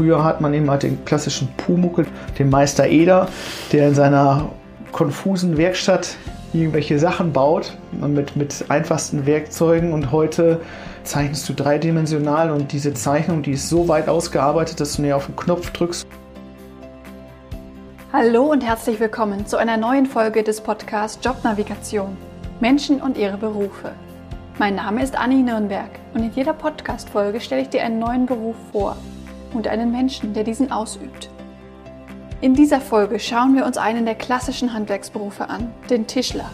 früher hat man eben halt den klassischen Pumuckel, den Meister Eder, der in seiner konfusen Werkstatt irgendwelche Sachen baut mit, mit einfachsten Werkzeugen und heute zeichnest du dreidimensional und diese Zeichnung, die ist so weit ausgearbeitet, dass du näher auf den Knopf drückst. Hallo und herzlich willkommen zu einer neuen Folge des Podcasts Jobnavigation. Menschen und ihre Berufe. Mein Name ist Anni Nürnberg und in jeder Podcast-Folge stelle ich dir einen neuen Beruf vor und einen Menschen, der diesen ausübt. In dieser Folge schauen wir uns einen der klassischen Handwerksberufe an, den Tischler.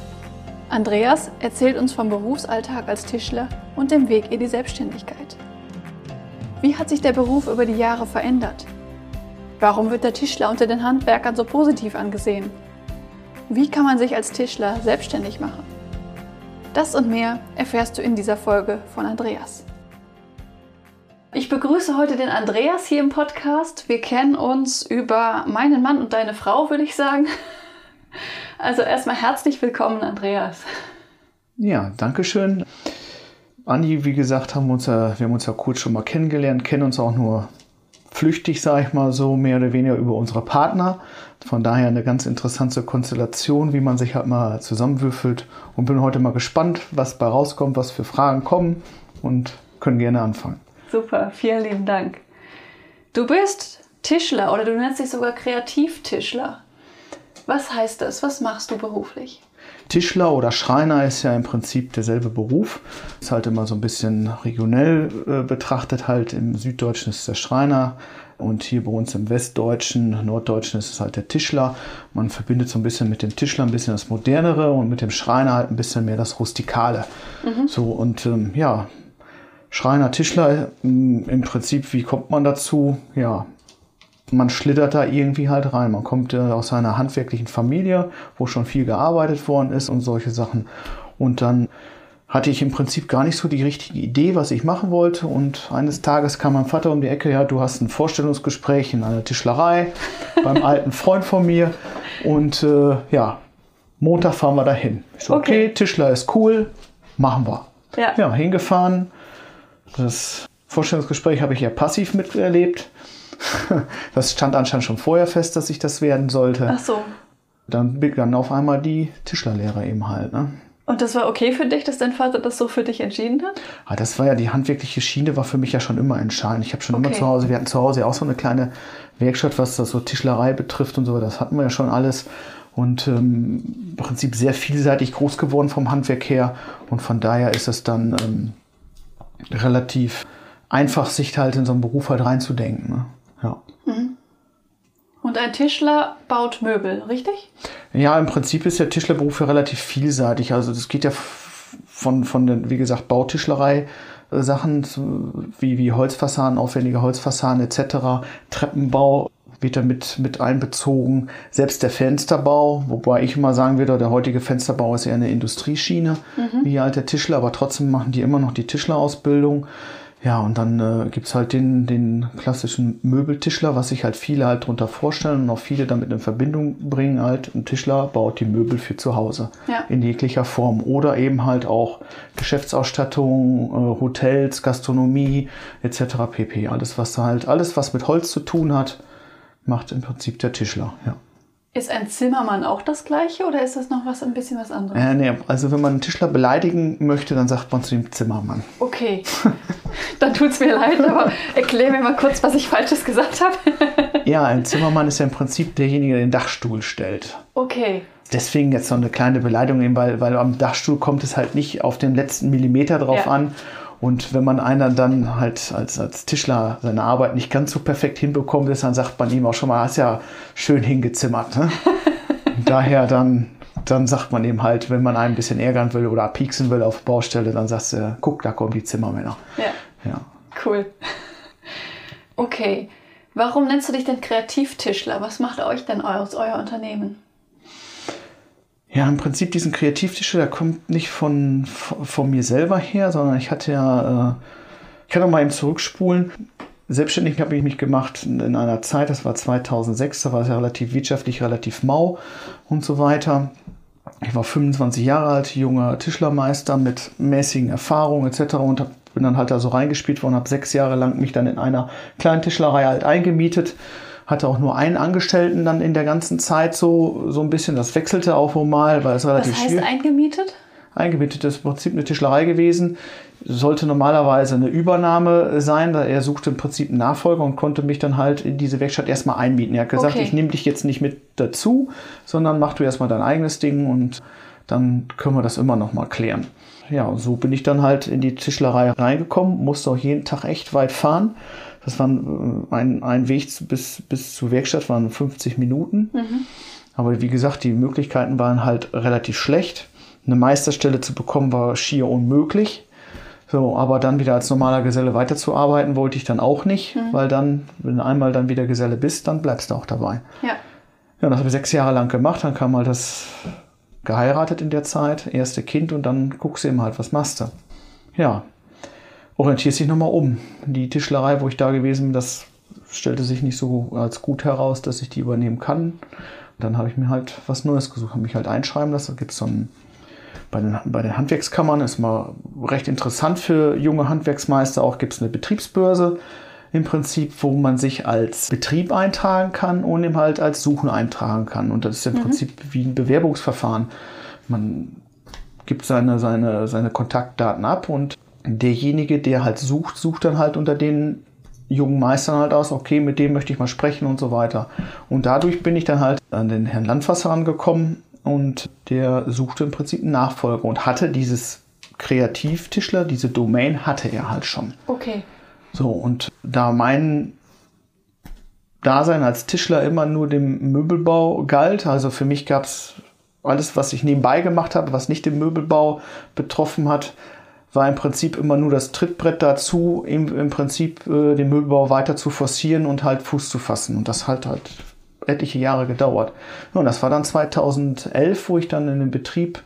Andreas erzählt uns vom Berufsalltag als Tischler und dem Weg in die Selbstständigkeit. Wie hat sich der Beruf über die Jahre verändert? Warum wird der Tischler unter den Handwerkern so positiv angesehen? Wie kann man sich als Tischler selbstständig machen? Das und mehr erfährst du in dieser Folge von Andreas. Ich begrüße heute den Andreas hier im Podcast. Wir kennen uns über meinen Mann und deine Frau, würde ich sagen. Also erstmal herzlich willkommen, Andreas. Ja, danke schön. Andi, wie gesagt, haben wir, uns ja, wir haben uns ja kurz schon mal kennengelernt, kennen uns auch nur flüchtig, sage ich mal so, mehr oder weniger über unsere Partner. Von daher eine ganz interessante Konstellation, wie man sich halt mal zusammenwürfelt. Und bin heute mal gespannt, was bei rauskommt, was für Fragen kommen und können gerne anfangen. Super, vielen lieben Dank. Du bist Tischler oder du nennst dich sogar Kreativtischler. Was heißt das? Was machst du beruflich? Tischler oder Schreiner ist ja im Prinzip derselbe Beruf. Ist halt immer so ein bisschen regionell äh, betrachtet. Halt im Süddeutschen ist der Schreiner und hier bei uns im Westdeutschen, Norddeutschen ist es halt der Tischler. Man verbindet so ein bisschen mit dem Tischler ein bisschen das Modernere und mit dem Schreiner halt ein bisschen mehr das Rustikale. Mhm. So und ähm, ja, Schreiner, Tischler, im Prinzip, wie kommt man dazu? Ja, man schlittert da irgendwie halt rein. Man kommt äh, aus einer handwerklichen Familie, wo schon viel gearbeitet worden ist und solche Sachen. Und dann hatte ich im Prinzip gar nicht so die richtige Idee, was ich machen wollte. Und eines Tages kam mein Vater um die Ecke, ja, du hast ein Vorstellungsgespräch in einer Tischlerei beim alten Freund von mir. Und äh, ja, Montag fahren wir dahin. Ich so, okay. okay, Tischler ist cool, machen wir. Ja, ja hingefahren, das Vorstellungsgespräch habe ich ja passiv miterlebt. Das stand anscheinend schon vorher fest, dass ich das werden sollte. Ach so. Dann begann auf einmal die Tischlerlehre eben halt. Ne? Und das war okay für dich, dass dein Vater das so für dich entschieden hat? Ja, ah, das war ja die handwerkliche Schiene, war für mich ja schon immer entscheidend. Ich habe schon okay. immer zu Hause, wir hatten zu Hause auch so eine kleine Werkstatt, was das so Tischlerei betrifft und so, das hatten wir ja schon alles. Und ähm, im Prinzip sehr vielseitig groß geworden vom Handwerk her. Und von daher ist es dann ähm, relativ einfach, sich halt in so einen Beruf halt reinzudenken. Ne? Ja. Mhm. Und ein Tischler baut Möbel, richtig? Ja, im Prinzip ist der Tischlerberuf ja relativ vielseitig. Also das geht ja von, von den, wie gesagt, Bautischlerei. Äh, Sachen wie, wie Holzfassaden, aufwendige Holzfassaden etc., Treppenbau, wird damit mit einbezogen. Selbst der Fensterbau, wobei ich immer sagen würde, der heutige Fensterbau ist eher eine Industrieschiene, mhm. wie halt der Tischler, aber trotzdem machen die immer noch die Tischlerausbildung. Ja, und dann äh, gibt es halt den, den klassischen Möbeltischler, was sich halt viele halt darunter vorstellen und auch viele damit in Verbindung bringen. Halt, ein Tischler baut die Möbel für zu Hause ja. in jeglicher Form. Oder eben halt auch Geschäftsausstattung, äh, Hotels, Gastronomie etc. pp. Alles, was halt, alles, was mit Holz zu tun hat, macht im Prinzip der Tischler, ja. Ist ein Zimmermann auch das gleiche oder ist das noch was ein bisschen was anderes? Äh, nee, also wenn man einen Tischler beleidigen möchte, dann sagt man zu dem Zimmermann. Okay, dann tut es mir leid, aber erklär mir mal kurz, was ich Falsches gesagt habe. ja, ein Zimmermann ist ja im Prinzip derjenige, der den Dachstuhl stellt. Okay. Deswegen jetzt noch eine kleine Beleidigung, weil, weil am Dachstuhl kommt es halt nicht auf den letzten Millimeter drauf ja. an und wenn man einer dann halt als, als Tischler seine Arbeit nicht ganz so perfekt hinbekommt ist, dann sagt man ihm auch schon mal, hast ja schön hingezimmert. Ne? daher dann, dann sagt man ihm halt, wenn man einen ein bisschen ärgern will oder pieksen will auf Baustelle, dann sagst du, guck, da kommen die Zimmermänner. Ja. ja. Cool. Okay. Warum nennst du dich denn Kreativtischler? Was macht euch denn aus euer Unternehmen? Ja, im Prinzip diesen Kreativtischler, der kommt nicht von, von, mir selber her, sondern ich hatte ja, äh, ich kann noch mal eben zurückspulen. Selbstständig habe ich mich gemacht in einer Zeit, das war 2006, da war es ja relativ wirtschaftlich, relativ mau und so weiter. Ich war 25 Jahre alt, junger Tischlermeister mit mäßigen Erfahrungen etc. und bin dann halt da so reingespielt worden, habe sechs Jahre lang mich dann in einer kleinen Tischlerei halt eingemietet. Hatte auch nur einen Angestellten dann in der ganzen Zeit so, so ein bisschen. Das wechselte auch mal, weil es relativ Was heißt schwierig eingemietet? eingemietet. Ist im Prinzip eine Tischlerei gewesen. Sollte normalerweise eine Übernahme sein, da er suchte im Prinzip einen Nachfolger und konnte mich dann halt in diese Werkstatt erstmal einmieten. Er hat gesagt, Okay. ich nehme dich jetzt nicht mit dazu, sondern mach du erstmal dein eigenes Ding und dann können wir das immer noch mal klären. Ja, und so bin ich dann halt in die Tischlerei reingekommen, musste auch jeden Tag echt weit fahren. Das war ein, ein, ein Weg bis, bis zur Werkstatt, waren 50 Minuten. Aber wie gesagt, die Möglichkeiten waren halt relativ schlecht. Eine Meisterstelle zu bekommen war schier unmöglich. So, aber dann wieder als normaler Geselle weiterzuarbeiten wollte ich dann auch nicht, weil dann, wenn du einmal dann wieder Geselle bist, dann bleibst du auch dabei. Ja. Ja, das habe ich sechs Jahre lang gemacht. Dann kam halt das geheiratet in der Zeit, erste Kind und dann guckst du eben halt, was machst du. Ja, orientierst dich nochmal um. Die Tischlerei, wo ich da gewesen bin, das stellte sich nicht so als gut heraus, dass ich die übernehmen kann. Dann habe ich mir halt was Neues gesucht, habe mich halt einschreiben lassen. Da gibt es so ein, bei den, bei den Handwerkskammern, ist mal recht interessant für junge Handwerksmeister, auch gibt es eine Betriebsbörse im Prinzip, wo man sich als Betrieb eintragen kann und eben halt als Suchen eintragen kann. Und das ist im Prinzip wie ein Bewerbungsverfahren. Man gibt seine, seine, seine Kontaktdaten ab und derjenige, der halt sucht, sucht dann halt unter den jungen Meistern halt aus, okay, mit dem möchte ich mal sprechen und so weiter. Und dadurch bin ich dann halt an den Herrn Landfass herangekommen und der suchte im Prinzip einen Nachfolger und hatte dieses Kreativtischler, diese Domain hatte er halt schon. Okay. So, und da mein Dasein als Tischler immer nur dem Möbelbau galt, also für mich gab es alles, was ich nebenbei gemacht habe, was nicht den Möbelbau betroffen hat, war im Prinzip immer nur das Trittbrett dazu, im, im Prinzip äh, den Möbelbau weiter zu forcieren und halt Fuß zu fassen. Und das hat halt etliche Jahre gedauert. Ja, und das war dann 2011, wo ich dann in den Betrieb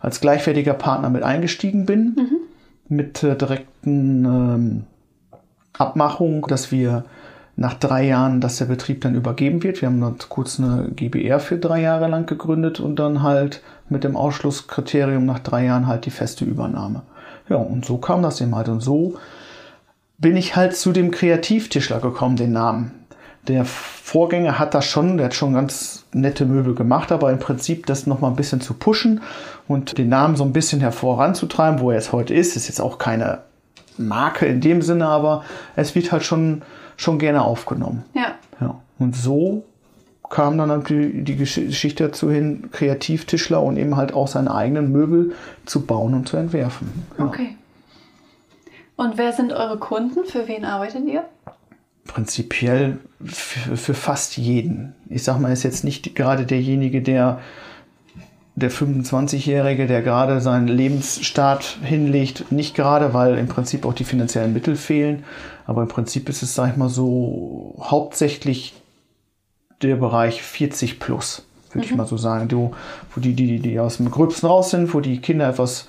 als gleichwertiger Partner mit eingestiegen bin, mit äh, direkten ähm, Abmachung, dass wir nach drei Jahren, dass der Betrieb dann übergeben wird. Wir haben dann kurz eine GBR für drei Jahre lang gegründet und dann halt mit dem Ausschlusskriterium nach drei Jahren halt die feste Übernahme. Ja, und so kam das eben halt. Und so bin ich halt zu dem Kreativtischler gekommen, den Namen. Der Vorgänger hat das schon, der hat schon ganz nette Möbel gemacht, aber im Prinzip das nochmal ein bisschen zu pushen und den Namen so ein bisschen hervoranzutreiben, wo er jetzt heute ist, ist jetzt auch keine Marke in dem Sinne, aber es wird halt schon, schon gerne aufgenommen. Ja. Ja. Und so kam dann die, die Gesch- Geschichte dazu hin, Kreativtischler und eben halt auch seine eigenen Möbel zu bauen und zu entwerfen. Ja. Okay. Und wer sind eure Kunden? Für wen arbeitet ihr? Prinzipiell für, für fast jeden. Ich sag mal, ist jetzt nicht gerade derjenige, der der 25-Jährige, der gerade seinen Lebensstart hinlegt, nicht gerade, weil im Prinzip auch die finanziellen Mittel fehlen, aber im Prinzip ist es, sag ich mal so, hauptsächlich der Bereich 40 plus, würde ich mal so sagen, du, wo die, die, die aus dem Gröbsten raus sind, wo die Kinder etwas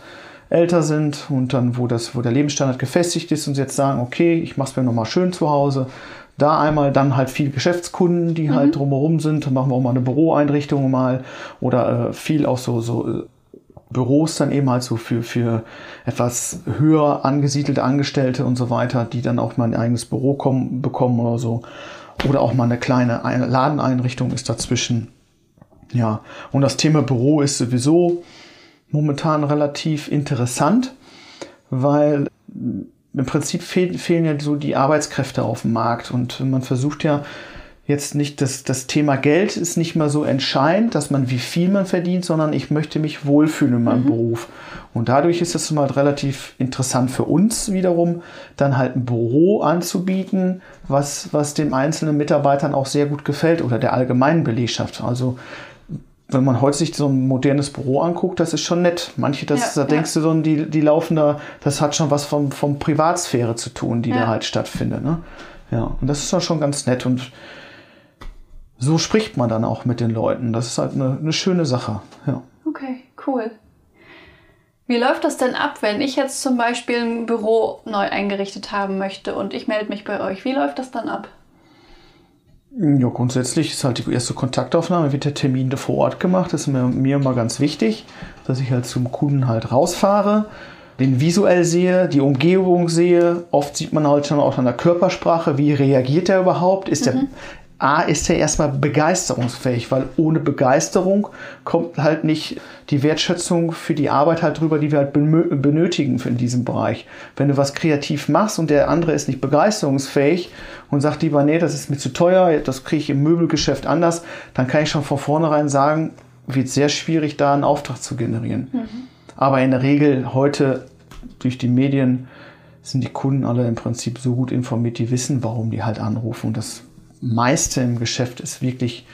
älter sind und dann, wo das, wo der Lebensstandard gefestigt ist und sie jetzt sagen, okay, ich mache es mir nochmal schön zu Hause. Da einmal dann halt viel Geschäftskunden, die halt drumherum sind. Dann machen wir auch mal eine Büroeinrichtung mal oder äh, viel auch so, so äh, Büros dann eben halt so für, für etwas höher angesiedelte Angestellte und so weiter, die dann auch mal ein eigenes Büro kommen, bekommen oder so. Oder auch mal eine kleine Ein- Ladeneinrichtung ist dazwischen. Ja, und das Thema Büro ist sowieso momentan relativ interessant, weil im Prinzip fehl, fehlen ja so die Arbeitskräfte auf dem Markt und man versucht ja jetzt nicht, das, das Thema Geld ist nicht mehr so entscheidend, dass man wie viel man verdient, sondern ich möchte mich wohlfühlen in meinem Beruf. Und dadurch ist es mal relativ interessant für uns wiederum, dann halt ein Büro anzubieten, was, was dem einzelnen Mitarbeitern auch sehr gut gefällt oder der allgemeinen Belegschaft. Also wenn man heute sich so ein modernes Büro anguckt, das ist schon nett. Manche, das, Ja, da denkst du so, die, die laufen da, das hat schon was vom, vom Privatsphäre zu tun, die Ja. da halt stattfindet. Ne? Ja, und das ist dann schon ganz nett. Und so spricht man dann auch mit den Leuten. Das ist halt eine, eine schöne Sache. Ja. Okay, cool. Wie läuft das denn ab, wenn ich jetzt zum Beispiel ein Büro neu eingerichtet haben möchte und ich melde mich bei euch? Wie läuft das dann ab? Ja, grundsätzlich ist halt die erste Kontaktaufnahme, wird der Termin vor Ort gemacht. Das ist mir, mir immer ganz wichtig, dass ich halt zum Kunden halt rausfahre. den visuell sehe, die Umgebung sehe. Oft sieht man halt schon auch an der Körpersprache, wie reagiert er überhaupt? Ist mhm. der A, ist er erstmal begeisterungsfähig, weil ohne Begeisterung kommt halt nicht die Wertschätzung für die Arbeit halt drüber, die wir halt benötigen in diesem Bereich. Wenn du was kreativ machst und der andere ist nicht begeisterungsfähig und sagt lieber, nee, das ist mir zu teuer, das kriege ich im Möbelgeschäft anders, dann kann ich schon von vornherein sagen, wird sehr schwierig, da einen Auftrag zu generieren. Mhm. Aber in der Regel heute durch die Medien sind die Kunden alle im Prinzip so gut informiert, die wissen, warum die halt anrufen. Und das meiste im Geschäft ist wirklich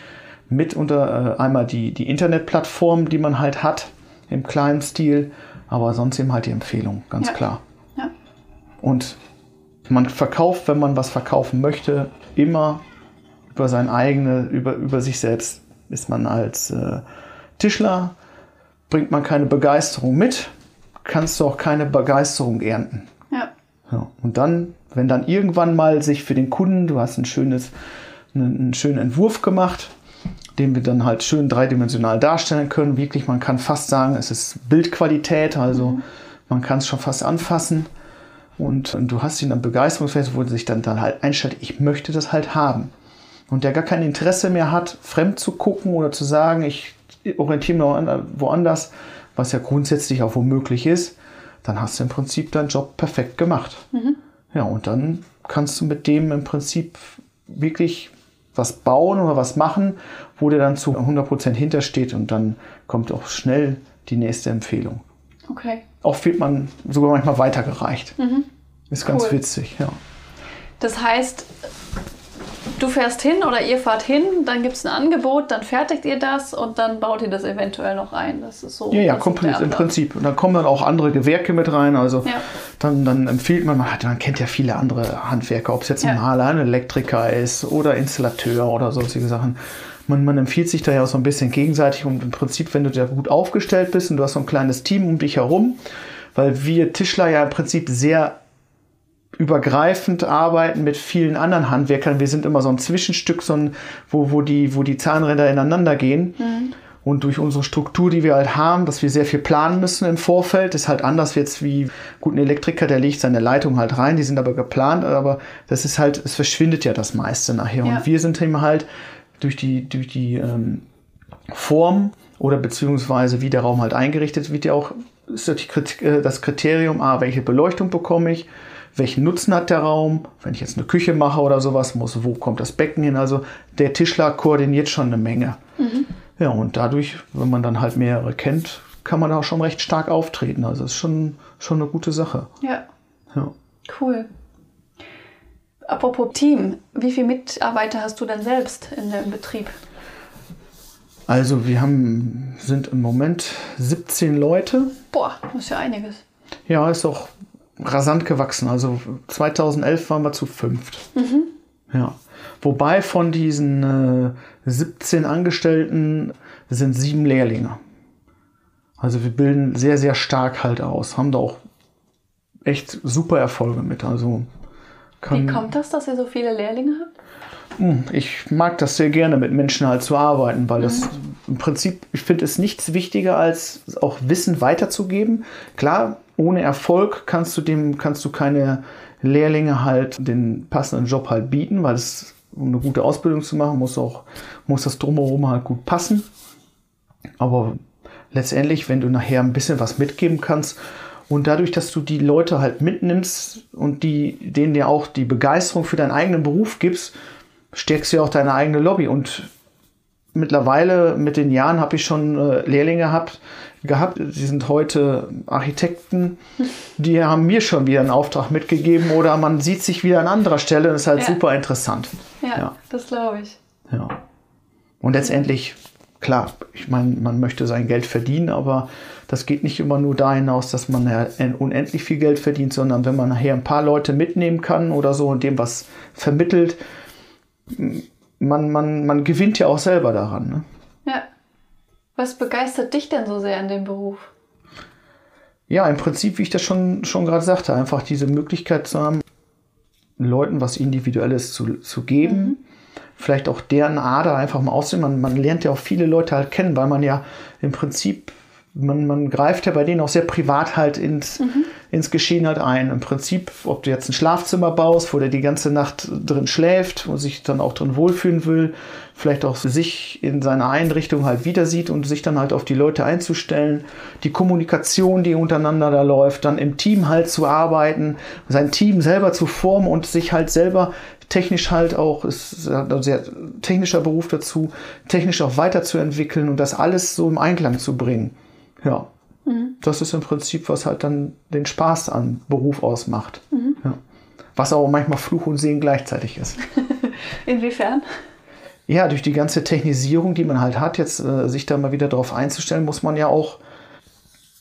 mitunter äh, einmal die, die Internetplattform, die man halt hat im kleinen Stil, aber sonst eben halt die Empfehlung, ganz ja. klar. Ja. Und man verkauft, wenn man was verkaufen möchte, immer über sein eigene, über, über sich selbst. Ist man als äh, Tischler bringt man keine Begeisterung mit, kannst du auch keine Begeisterung ernten. Ja. Und dann, wenn dann irgendwann mal sich für den Kunden, du hast ein schönes, einen, einen schönen Entwurf gemacht, den wir dann halt schön dreidimensional darstellen können. Wirklich, man kann fast sagen, es ist Bildqualität, also mhm. man kann es schon fast anfassen. Und, und, du hast ihn dann begeisterungsfähig, wo er sich dann, dann halt einstellt, ich möchte das halt haben. Und der gar kein Interesse mehr hat, fremd zu gucken oder zu sagen, ich orientiere mich woanders, was ja grundsätzlich auch womöglich ist, dann hast du im Prinzip deinen Job perfekt gemacht. Mhm. Ja, und dann kannst du mit dem im Prinzip wirklich was bauen oder was machen, wo der dann zu 100% hintersteht und dann kommt auch schnell die nächste Empfehlung. Okay. Oft wird man sogar manchmal weitergereicht. Mhm. Ist ganz cool. witzig, ja. Das heißt, du fährst hin oder ihr fahrt hin, dann gibt es ein Angebot, dann fertigt ihr das und dann baut ihr das eventuell noch ein. Das ist so. Ja, ja, kommt im Prinzip. Und dann kommen dann auch andere Gewerke mit rein. Also ja. dann, dann empfiehlt man, man, hat, man kennt ja viele andere Handwerker, ob es jetzt ein ja. Maler, ein Elektriker ist oder Installateur oder solche Sachen. Man, man empfiehlt sich da ja auch so ein bisschen gegenseitig und im Prinzip, wenn du da gut aufgestellt bist und du hast so ein kleines Team um dich herum, weil wir Tischler ja im Prinzip sehr übergreifend arbeiten mit vielen anderen Handwerkern. Wir sind immer so ein Zwischenstück, so ein, wo, wo, die, wo die Zahnräder ineinander gehen. Mhm. Und durch unsere Struktur, die wir halt haben, dass wir sehr viel planen müssen im Vorfeld, ist halt anders jetzt wie gut ein Elektriker, der legt seine Leitung halt rein, die sind aber geplant, aber das ist halt, es verschwindet ja das meiste nachher. Ja. Und wir sind eben halt durch die, durch die ähm, Form oder beziehungsweise wie der Raum halt eingerichtet wird, ja auch ist äh, das Kriterium, ah, welche Beleuchtung bekomme ich, welchen Nutzen hat der Raum, wenn ich jetzt eine Küche mache oder sowas muss, wo kommt das Becken hin. Also der Tischler koordiniert schon eine Menge. Mhm. Ja, und dadurch, wenn man dann halt mehrere kennt, kann man auch schon recht stark auftreten. Also ist schon, schon eine gute Sache. Ja. ja. Cool. Apropos Team, wie viele Mitarbeiter hast du denn selbst in dem Betrieb? Also wir haben, sind im Moment 17 Leute. Boah, das ist ja einiges. Ja, ist auch rasant gewachsen. Also 2011 waren wir zu fünft. Mhm. Ja. Wobei von diesen äh, 17 Angestellten sind sieben Lehrlinge. Also wir bilden sehr, sehr stark halt aus, haben da auch echt super Erfolge mit. Also Wie kommt das, dass ihr so viele Lehrlinge habt? Hm, ich mag das sehr gerne, mit Menschen halt zu arbeiten, weil das mhm. im Prinzip, ich finde es nichts wichtiger, als auch Wissen weiterzugeben. Klar, ohne Erfolg kannst du dem, kannst du keine Lehrlinge halt den passenden Job halt bieten, weil es, um eine gute Ausbildung zu machen, muss auch, muss das drumherum halt gut passen. Aber letztendlich, wenn du nachher ein bisschen was mitgeben kannst und dadurch, dass du die Leute halt mitnimmst und die, denen ja auch die Begeisterung für deinen eigenen Beruf gibst, stärkst du ja auch deine eigene Lobby. Und mittlerweile mit den Jahren habe ich schon äh, Lehrlinge gehabt, gehabt. Sie sind heute Architekten. Die haben mir schon wieder einen Auftrag mitgegeben oder man sieht sich wieder an anderer Stelle. Das ist halt ja. super interessant. Ja, ja. das glaube ich. Ja. Und letztendlich, klar, ich meine, man möchte sein Geld verdienen, aber das geht nicht immer nur da hinaus, dass man ja unendlich viel Geld verdient, sondern wenn man nachher ein paar Leute mitnehmen kann oder so und dem was vermittelt, man, man, man gewinnt ja auch selber daran. Ne? Ja. Was begeistert dich denn so sehr an dem Beruf? Ja, im Prinzip, wie ich das schon, schon gerade sagte, einfach diese Möglichkeit zu haben, Leuten was Individuelles zu, zu geben. Mhm. Vielleicht auch deren Ader einfach mal aussehen. Man, man lernt ja auch viele Leute halt kennen, weil man ja im Prinzip, man, man greift ja bei denen auch sehr privat halt ins, mhm ins Geschehen halt ein. Im Prinzip, ob du jetzt ein Schlafzimmer baust, wo der die ganze Nacht drin schläft und sich dann auch drin wohlfühlen will, vielleicht auch sich in seiner Einrichtung halt wieder sieht und sich dann halt auf die Leute einzustellen, die Kommunikation, die untereinander da läuft, dann im Team halt zu arbeiten, sein Team selber zu formen und sich halt selber technisch halt auch, ist ein sehr technischer Beruf dazu, technisch auch weiterzuentwickeln und das alles so im Einklang zu bringen. Ja. Mhm. Das ist im Prinzip, was halt dann den Spaß am Beruf ausmacht. Mhm. Ja. Was aber manchmal Fluch und Segen gleichzeitig ist. Inwiefern? Ja, durch die ganze Technisierung, die man halt hat, jetzt äh, sich da mal wieder drauf einzustellen, muss man ja auch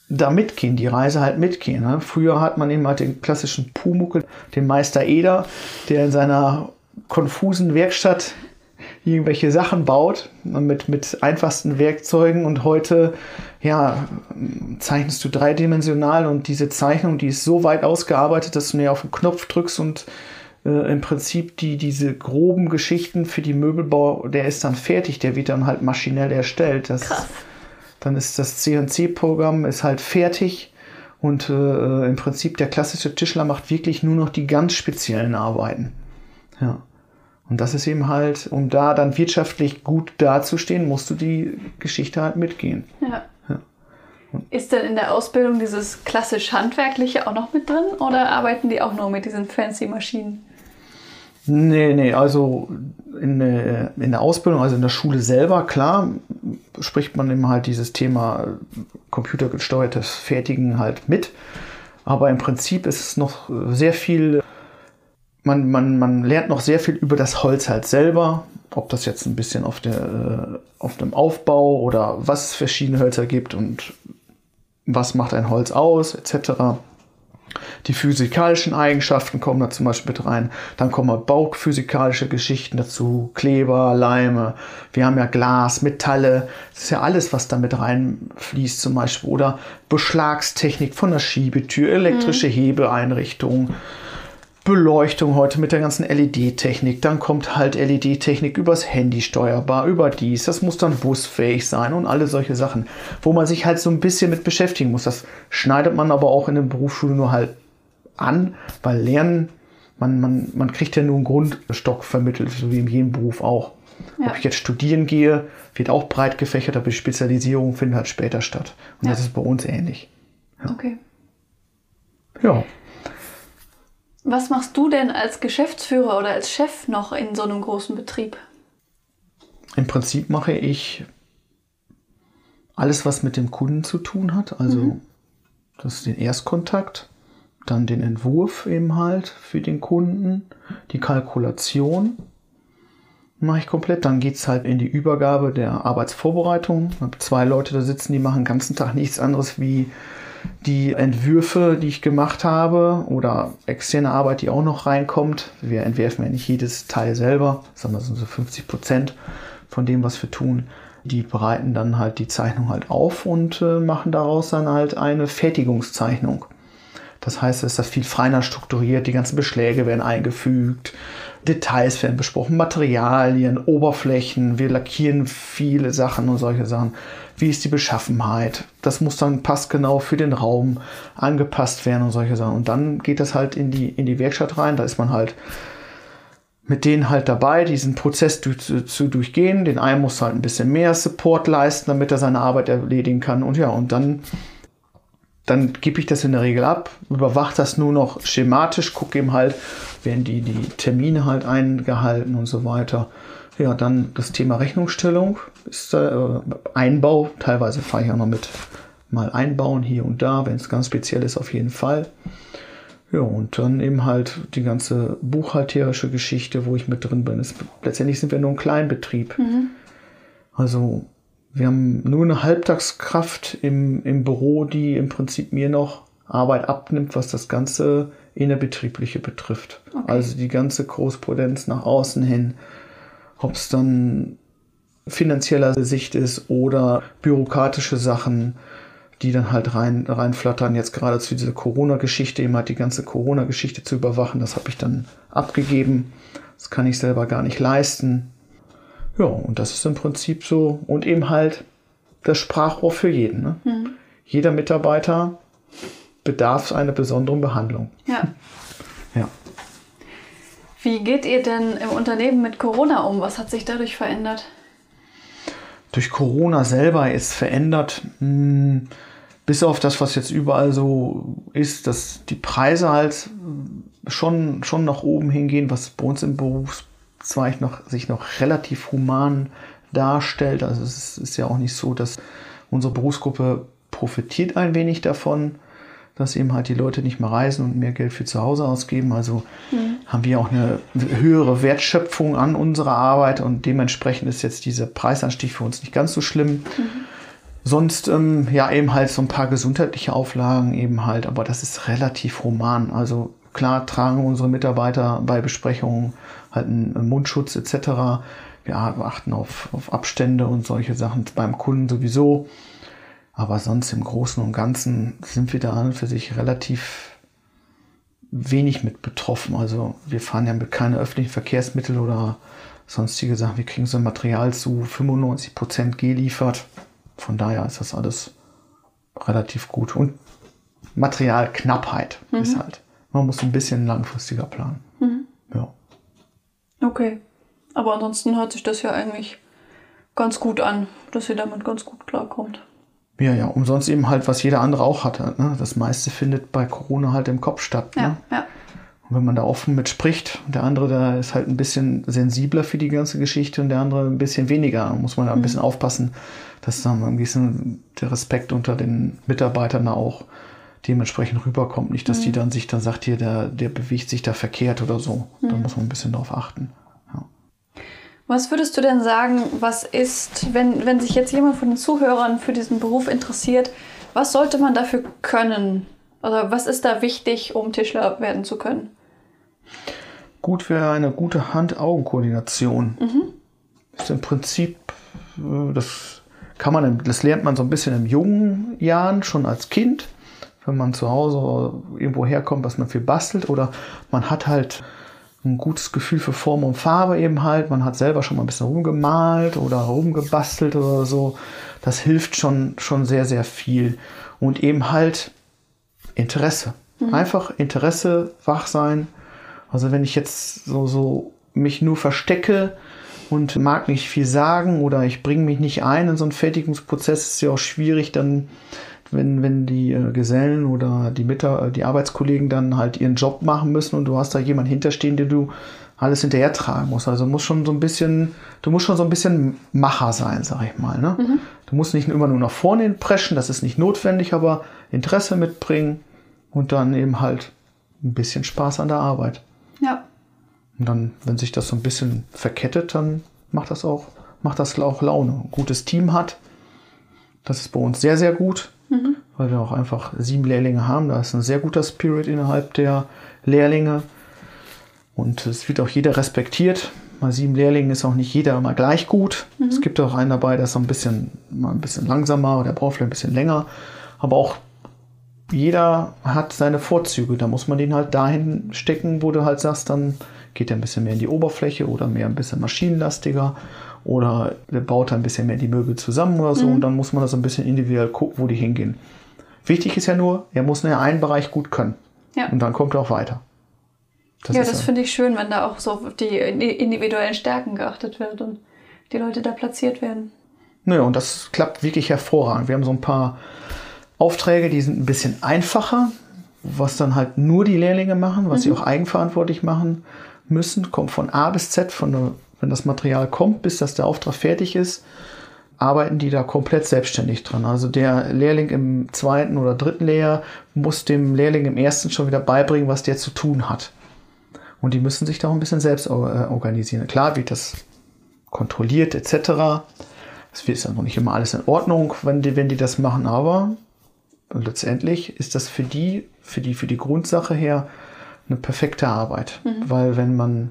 da mitgehen, die Reise halt mitgehen. Ne? Früher hat man eben halt den klassischen Pumuckel, den Meister Eder, der in seiner konfusen Werkstatt irgendwelche Sachen baut mit, mit einfachsten Werkzeugen und heute ja, zeichnest du dreidimensional und diese Zeichnung, die ist so weit ausgearbeitet, dass du nur auf den Knopf drückst und äh, im Prinzip die, diese groben Geschichten für die Möbelbau, der ist dann fertig, der wird dann halt maschinell erstellt. Das, Krass. Dann ist das CNC-Programm ist halt fertig und äh, im Prinzip der klassische Tischler macht wirklich nur noch die ganz speziellen Arbeiten. Ja. Und das ist eben halt, um da dann wirtschaftlich gut dazustehen, musst du die Geschichte halt mitgehen. Ja. ja. Ist denn in der Ausbildung dieses klassisch handwerkliche auch noch mit drin oder arbeiten die auch nur mit diesen fancy Maschinen? Nee, nee, also in, in der Ausbildung, also in der Schule selber, klar, spricht man eben halt dieses Thema computergesteuertes Fertigen halt mit. Aber im Prinzip ist es noch sehr viel man, man, man lernt noch sehr viel über das Holz halt selber, ob das jetzt ein bisschen auf, der, äh, auf dem Aufbau oder was es verschiedene Hölzer gibt und was macht ein Holz aus, etc. Die physikalischen Eigenschaften kommen da zum Beispiel mit rein. Dann kommen bauphysikalische Geschichten dazu, Kleber, Leime. Wir haben ja Glas, Metalle. Das ist ja alles, was da mit reinfließt zum Beispiel. Oder Beschlagstechnik von der Schiebetür, elektrische mhm. Hebeeinrichtungen. Beleuchtung heute mit der ganzen LED-Technik. Dann kommt halt LED-Technik übers Handy steuerbar, über dies. Das muss dann busfähig sein und alle solche Sachen, wo man sich halt so ein bisschen mit beschäftigen muss. Das schneidet man aber auch in der Berufsschule nur halt an, weil Lernen, man, man, man kriegt ja nur einen Grundstock vermittelt, so wie in jedem Beruf auch. Ja. Ob ich jetzt studieren gehe, wird auch breit gefächert, aber die Spezialisierung findet halt später statt. Und ja. das ist bei uns ähnlich. Ja. Okay. Ja. Was machst du denn als Geschäftsführer oder als Chef noch in so einem großen Betrieb? Im Prinzip mache ich alles, was mit dem Kunden zu tun hat. Also mhm. das ist den Erstkontakt, dann den Entwurf eben halt für den Kunden, die Kalkulation mache ich komplett. Dann geht es halt in die Übergabe der Arbeitsvorbereitung. Ich habe zwei Leute da sitzen, die machen den ganzen Tag nichts anderes wie die Entwürfe, die ich gemacht habe oder externe Arbeit, die auch noch reinkommt. Wir entwerfen ja nicht jedes Teil selber, sondern das sind so 50 Prozent von dem, was wir tun. Die bereiten dann halt die Zeichnung halt auf und äh, machen daraus dann halt eine Fertigungszeichnung. Das heißt, es ist das viel feiner strukturiert, die ganzen Beschläge werden eingefügt, Details werden besprochen, Materialien, Oberflächen, wir lackieren viele Sachen und solche Sachen. Wie ist die Beschaffenheit? Das muss dann passgenau für den Raum angepasst werden und solche Sachen. Und dann geht das halt in die, in die Werkstatt rein. Da ist man halt mit denen halt dabei, diesen Prozess durch, zu, zu, durchgehen. Den einen muss halt ein bisschen mehr Support leisten, damit er seine Arbeit erledigen kann. Und ja, und dann dann gebe ich das in der Regel ab, überwache das nur noch schematisch, gucke eben halt, werden die, die Termine halt eingehalten und so weiter. Ja, dann das Thema Rechnungsstellung ist äh, Einbau. Teilweise fahre ich auch noch mit mal einbauen hier und da, wenn es ganz speziell ist, auf jeden Fall. Ja, und dann eben halt die ganze buchhalterische Geschichte, wo ich mit drin bin. Es, letztendlich sind wir nur ein Kleinbetrieb. Mhm. Also wir haben nur eine Halbtagskraft im, im Büro, die im Prinzip mir noch Arbeit abnimmt, was das ganze Innerbetriebliche betrifft. Okay. Also die ganze Großpotenz nach außen hin. Ob es dann finanzieller Sicht ist oder bürokratische Sachen, die dann halt rein, reinflattern. Jetzt gerade zu dieser Corona-Geschichte, eben halt die ganze Corona-Geschichte zu überwachen, das habe ich dann abgegeben. Das kann ich selber gar nicht leisten. Ja, und das ist im Prinzip so. Und eben halt das Sprachrohr für jeden. Ne? Mhm. Jeder Mitarbeiter bedarf einer besonderen Behandlung. Ja. Ja. Wie geht ihr denn im Unternehmen mit Corona um? Was hat sich dadurch verändert? Durch Corona selber ist verändert, mh, bis auf das, was jetzt überall so ist, dass die Preise halt schon, schon nach oben hingehen, was bei uns im Berufszweig noch, sich noch relativ human darstellt. Also es ist ja auch nicht so, dass unsere Berufsgruppe profitiert ein wenig davon, dass eben halt die Leute nicht mehr reisen und mehr Geld für zu Hause ausgeben. Also mhm. haben wir auch eine höhere Wertschöpfung an unserer Arbeit und dementsprechend ist jetzt dieser Preisanstieg für uns nicht ganz so schlimm. Mhm. Sonst ähm, ja eben halt so ein paar gesundheitliche Auflagen eben halt, aber das ist relativ human. Also klar tragen unsere Mitarbeiter bei Besprechungen halt einen Mundschutz etc. Wir achten auf, auf Abstände und solche Sachen beim Kunden sowieso. Aber sonst im Großen und Ganzen sind wir da an und für sich relativ wenig mit betroffen. Also wir fahren ja mit keine öffentlichen Verkehrsmittel oder sonstige Sachen. Wir kriegen so ein Material zu 95 Prozent geliefert. Von daher ist das alles relativ gut. Und Materialknappheit mhm. ist halt. Man muss ein bisschen langfristiger planen. Mhm. Ja. Okay. Aber ansonsten hört sich das ja eigentlich ganz gut an, dass ihr damit ganz gut klarkommt. Ja, ja, umsonst eben halt, was jeder andere auch hatte. Ne? Das meiste findet bei Corona halt im Kopf statt. Ja, ne? ja. Und wenn man da offen mit spricht, der andere, da ist halt ein bisschen sensibler für die ganze Geschichte und der andere ein bisschen weniger. Da muss man da ein mhm. bisschen aufpassen, dass da ein bisschen der Respekt unter den Mitarbeitern da auch dementsprechend rüberkommt. Nicht, dass mhm. die dann sich dann sagt, hier, der, der bewegt sich da verkehrt oder so. Mhm. Da muss man ein bisschen drauf achten. Was würdest du denn sagen, was ist, wenn, wenn sich jetzt jemand von den Zuhörern für diesen Beruf interessiert, was sollte man dafür können? Oder was ist da wichtig, um Tischler werden zu können? Gut wäre eine gute Hand-Augen-Koordination. Mhm. Ist im Prinzip, äh, das kann man, das lernt man so ein bisschen in jungen Jahren, schon als Kind, wenn man zu Hause irgendwo herkommt, was man viel bastelt oder man hat halt ein gutes Gefühl für Form und Farbe eben halt. Man hat selber schon mal ein bisschen rumgemalt oder rumgebastelt oder so. Das hilft schon, schon sehr, sehr viel. Und eben halt Interesse. Mhm. Einfach Interesse, wach sein. Also wenn ich jetzt so, so mich nur verstecke und mag nicht viel sagen oder ich bringe mich nicht ein in so einen Fertigungsprozess, ist ja auch schwierig, dann wenn, wenn die äh, Gesellen oder die, Mitar die Arbeitskollegen dann halt ihren Job machen müssen und du hast da jemanden hinterstehen, den du alles hinterher tragen musst. Also muss schon so ein bisschen, du musst schon so ein bisschen Macher sein, sag ich mal. Ne? Mhm. Du musst nicht immer nur nach vorne preschen, das ist nicht notwendig, aber Interesse mitbringen und dann eben halt ein bisschen Spaß an der Arbeit. Ja. Und dann, wenn sich das so ein bisschen verkettet, dann macht das auch, macht das auch Laune. Ein gutes Team hat. Das ist bei uns sehr, sehr gut mhm. weil wir auch einfach sieben Lehrlinge haben. Da ist ein sehr guter Spirit innerhalb der Lehrlinge und es wird auch jeder respektiert. Bei sieben Lehrlingen ist auch nicht jeder immer gleich gut. Mhm. Es gibt auch einen dabei, der ist so ein bisschen, mal ein bisschen langsamer oder braucht vielleicht ein bisschen länger. Aber auch jeder hat seine Vorzüge. Da muss man den halt dahin stecken, wo du halt sagst, dann geht er ein bisschen mehr in die Oberfläche oder mehr ein bisschen maschinenlastiger oder der baut ein bisschen mehr die Möbel zusammen oder so mhm. und dann muss man das ein bisschen individuell gucken, wo die hingehen. Wichtig ist ja nur, er muss nur einen Bereich gut können. Ja. Und dann kommt er auch weiter. Das ja, das ja. finde ich schön, wenn da auch so die individuellen Stärken geachtet wird und die Leute da platziert werden. Naja, und das klappt wirklich hervorragend. Wir haben so ein paar Aufträge, die sind ein bisschen einfacher, was dann halt nur die Lehrlinge machen, was mhm. sie auch eigenverantwortlich machen müssen. Kommt von A bis Z, von der wenn das Material kommt, bis das der Auftrag fertig ist, arbeiten die da komplett selbstständig dran. Also der Lehrling im zweiten oder dritten Lehrjahr muss dem Lehrling im ersten schon wieder beibringen, was der zu tun hat. Und die müssen sich da auch ein bisschen selbst äh, organisieren. Klar wird das kontrolliert etc. Es ist ja noch nicht immer alles in Ordnung, wenn die, wenn die das machen, aber letztendlich ist das für die, für die, für die Grundsache her eine perfekte Arbeit. Mhm. Weil wenn man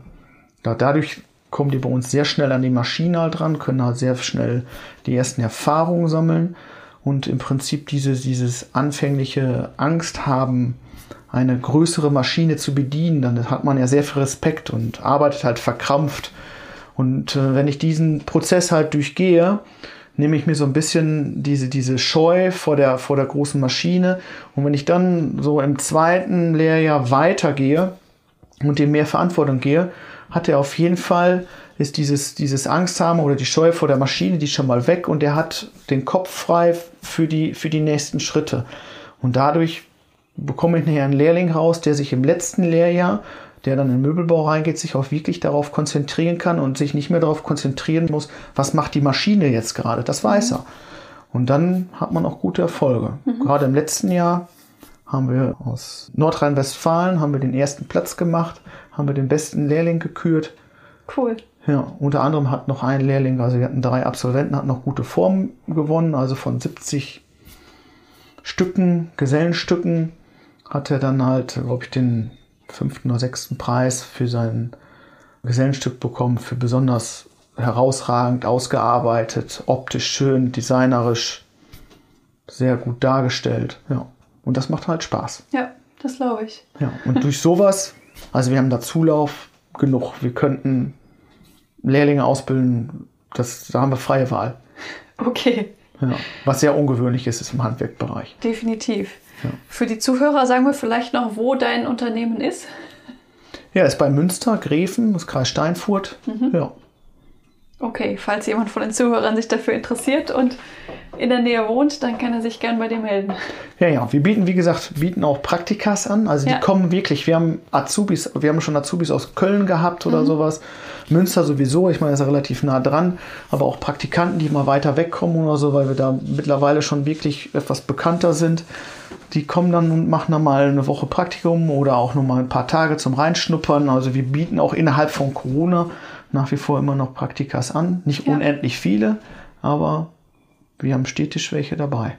da dadurch kommen die bei uns sehr schnell an die Maschine halt dran, können halt sehr schnell die ersten Erfahrungen sammeln und im Prinzip diese, dieses anfängliche Angst haben, eine größere Maschine zu bedienen, dann hat man ja sehr viel Respekt und arbeitet halt verkrampft. Und äh, wenn ich diesen Prozess halt durchgehe, nehme ich mir so ein bisschen diese, diese Scheu vor der, vor der großen Maschine. Und wenn ich dann so im zweiten Lehrjahr weitergehe und dem mehr Verantwortung gehe, hat er auf jeden Fall, ist dieses, dieses Angst haben oder die Scheu vor der Maschine, die ist schon mal weg und er hat den Kopf frei für die, für die nächsten Schritte. Und dadurch bekomme ich nachher einen Lehrling raus, der sich im letzten Lehrjahr der dann in den Möbelbau reingeht, sich auch wirklich darauf konzentrieren kann und sich nicht mehr darauf konzentrieren muss, was macht die Maschine jetzt gerade. Das weiß mhm. er. Und dann hat man auch gute Erfolge. Mhm. Gerade im letzten Jahr haben wir aus Nordrhein-Westfalen haben wir den ersten Platz gemacht, haben wir den besten Lehrling gekürt. Cool. Ja, unter anderem hat noch ein Lehrling, also wir hatten drei Absolventen, hat noch gute Formen gewonnen, also von 70 Stücken, Gesellenstücken, hat er dann halt, glaube ich, den fünften oder sechsten Preis für sein Gesellenstück bekommen, für besonders herausragend ausgearbeitet, optisch schön, designerisch, sehr gut dargestellt. Ja. Und das macht halt Spaß. Ja, das glaube ich. Ja, und durch sowas, also wir haben da Zulauf genug. Wir könnten Lehrlinge ausbilden, das, da haben wir freie Wahl. Okay. Ja, was sehr ungewöhnlich ist, ist im Handwerkbereich. Definitiv. Für die Zuhörer sagen wir vielleicht noch, wo dein Unternehmen ist. Ja, ist bei Münster, Gräfen, das Kreis Steinfurt. Mhm. Ja. Okay, falls jemand von den Zuhörern sich dafür interessiert und in der Nähe wohnt, dann kann er sich gern bei dir melden. Ja, ja, wir bieten, wie gesagt, bieten auch Praktikas an. Also die ja. kommen wirklich, wir haben Azubis, wir haben schon Azubis aus Köln gehabt oder mhm. sowas. Münster sowieso, ich meine, ist relativ nah dran, aber auch Praktikanten, die mal weiter wegkommen oder so, weil wir da mittlerweile schon wirklich etwas bekannter sind. Die kommen dann und machen dann mal eine Woche Praktikum oder auch nur mal ein paar Tage zum Reinschnuppern. Also wir bieten auch innerhalb von Corona nach wie vor immer noch Praktikas an. Nicht ja. unendlich viele, aber wir haben stetig welche dabei.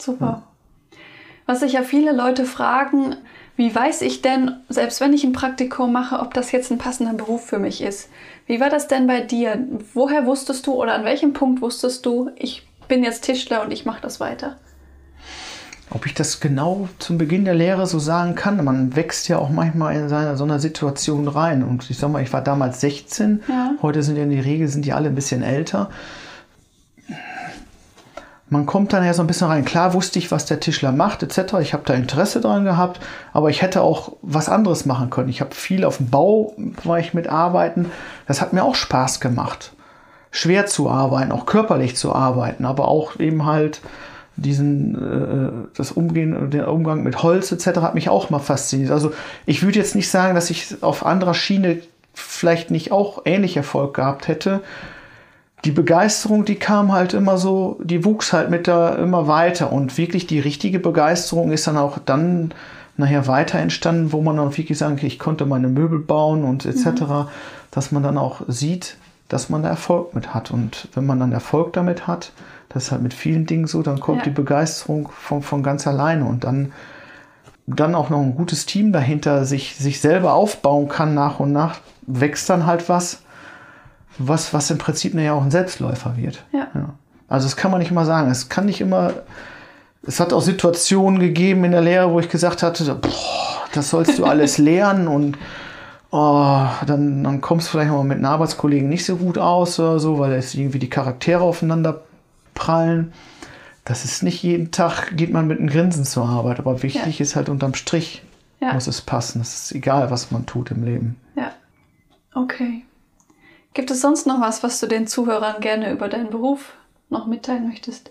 Super. Ja. Was sich ja viele Leute fragen, wie weiß ich denn, selbst wenn ich ein Praktikum mache, ob das jetzt ein passender Beruf für mich ist? Wie war das denn bei dir? Woher wusstest du oder an welchem Punkt wusstest du, ich bin jetzt Tischler und ich mache das weiter? Ob ich das genau zum Beginn der Lehre so sagen kann, man wächst ja auch manchmal in seine, so einer Situation rein. Und ich sag mal, ich war damals 16, ja. heute sind ja in der Regel sind die alle ein bisschen älter. Man kommt dann ja so ein bisschen rein. Klar wusste ich, was der Tischler macht, etc. Ich habe da Interesse dran gehabt, aber ich hätte auch was anderes machen können. Ich habe viel auf dem Bau, war ich mitarbeiten. Das hat mir auch Spaß gemacht. Schwer zu arbeiten, auch körperlich zu arbeiten, aber auch eben halt diesen äh, das Umgehen, den Umgang mit Holz etc. hat mich auch mal fasziniert. Also ich würde jetzt nicht sagen, dass ich auf anderer Schiene vielleicht nicht auch ähnlich Erfolg gehabt hätte. Die Begeisterung, die kam halt immer so, die wuchs halt mit da immer weiter und wirklich die richtige Begeisterung ist dann auch dann nachher weiter entstanden, wo man dann wirklich sagen kann, ich konnte meine Möbel bauen und etc., mhm. dass man dann auch sieht, dass man da Erfolg mit hat und wenn man dann Erfolg damit hat, das ist halt mit vielen Dingen so, dann kommt ja. die Begeisterung von, von ganz alleine und dann, dann auch noch ein gutes Team dahinter sich, sich selber aufbauen kann nach und nach, wächst dann halt was, was, was im Prinzip ja auch ein Selbstläufer wird. Ja. ja. Also das kann man nicht immer sagen. Es kann nicht immer, es hat auch Situationen gegeben in der Lehre, wo ich gesagt hatte, boah, das sollst du alles lernen und oh, dann, dann kommst du vielleicht mal mit einem Arbeitskollegen nicht so gut aus oder so, weil es irgendwie die Charaktere aufeinander prallen. Das ist nicht jeden Tag, geht man mit einem Grinsen zur Arbeit, aber wichtig ja. ist halt unterm Strich, ja. muss es passen. Es ist egal, was man tut im Leben. Ja. Okay. Gibt es sonst noch was, was du den Zuhörern gerne über deinen Beruf noch mitteilen möchtest?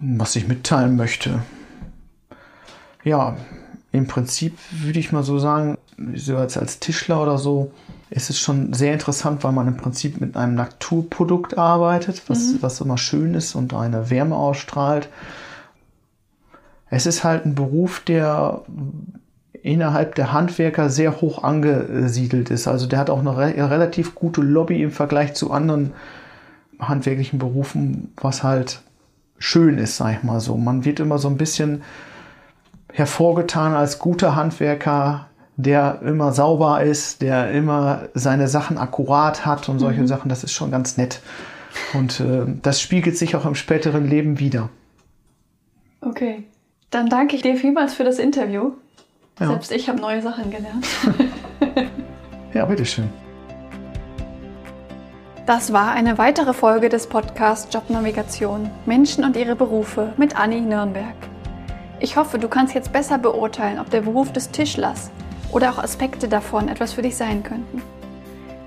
Was ich mitteilen möchte. Ja, im Prinzip würde ich mal so sagen, so als, als Tischler oder so, ist es schon sehr interessant, weil man im Prinzip mit einem Naturprodukt arbeitet, was, mhm. was immer schön ist und eine Wärme ausstrahlt. Es ist halt ein Beruf, der innerhalb der Handwerker sehr hoch angesiedelt ist. Also der hat auch eine re relativ gute Lobby im Vergleich zu anderen handwerklichen Berufen, was halt schön ist, sag ich mal so. Man wird immer so ein bisschen hervorgetan als guter Handwerker, der immer sauber ist, der immer seine Sachen akkurat hat und solche mhm. Sachen. Das ist schon ganz nett. Und äh, das spiegelt sich auch im späteren Leben wieder. Okay. Dann danke ich dir vielmals für das Interview. Ja. Selbst ich habe neue Sachen gelernt. ja, bitteschön. Das war eine weitere Folge des Podcasts Jobnavigation Menschen und ihre Berufe mit Anni Nürnberg. Ich hoffe, du kannst jetzt besser beurteilen, ob der Beruf des Tischlers oder auch Aspekte davon etwas für dich sein könnten.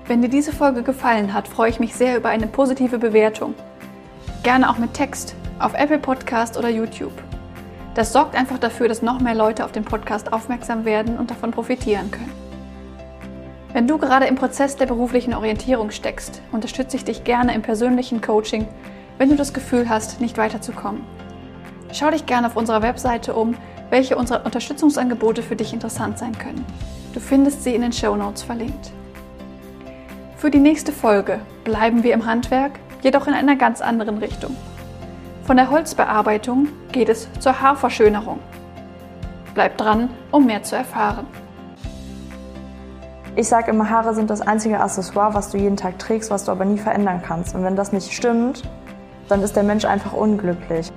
Wenn dir diese Folge gefallen hat, freue ich mich sehr über eine positive Bewertung. Gerne auch mit Text auf Apple Podcast oder YouTube. Das sorgt einfach dafür, dass noch mehr Leute auf den Podcast aufmerksam werden und davon profitieren können. Wenn du gerade im Prozess der beruflichen Orientierung steckst, unterstütze ich dich gerne im persönlichen Coaching, wenn du das Gefühl hast, nicht weiterzukommen. Schau dich gerne auf unserer Webseite um, welche unserer Unterstützungsangebote für dich interessant sein können. Du findest sie in den Show Notes verlinkt. Für die nächste Folge bleiben wir im Handwerk, jedoch in einer ganz anderen Richtung. Von der Holzbearbeitung geht es zur Haarverschönerung. Bleib dran, um mehr zu erfahren. Ich sage immer, Haare sind das einzige Accessoire, was du jeden Tag trägst, was du aber nie verändern kannst. Und wenn das nicht stimmt, dann ist der Mensch einfach unglücklich.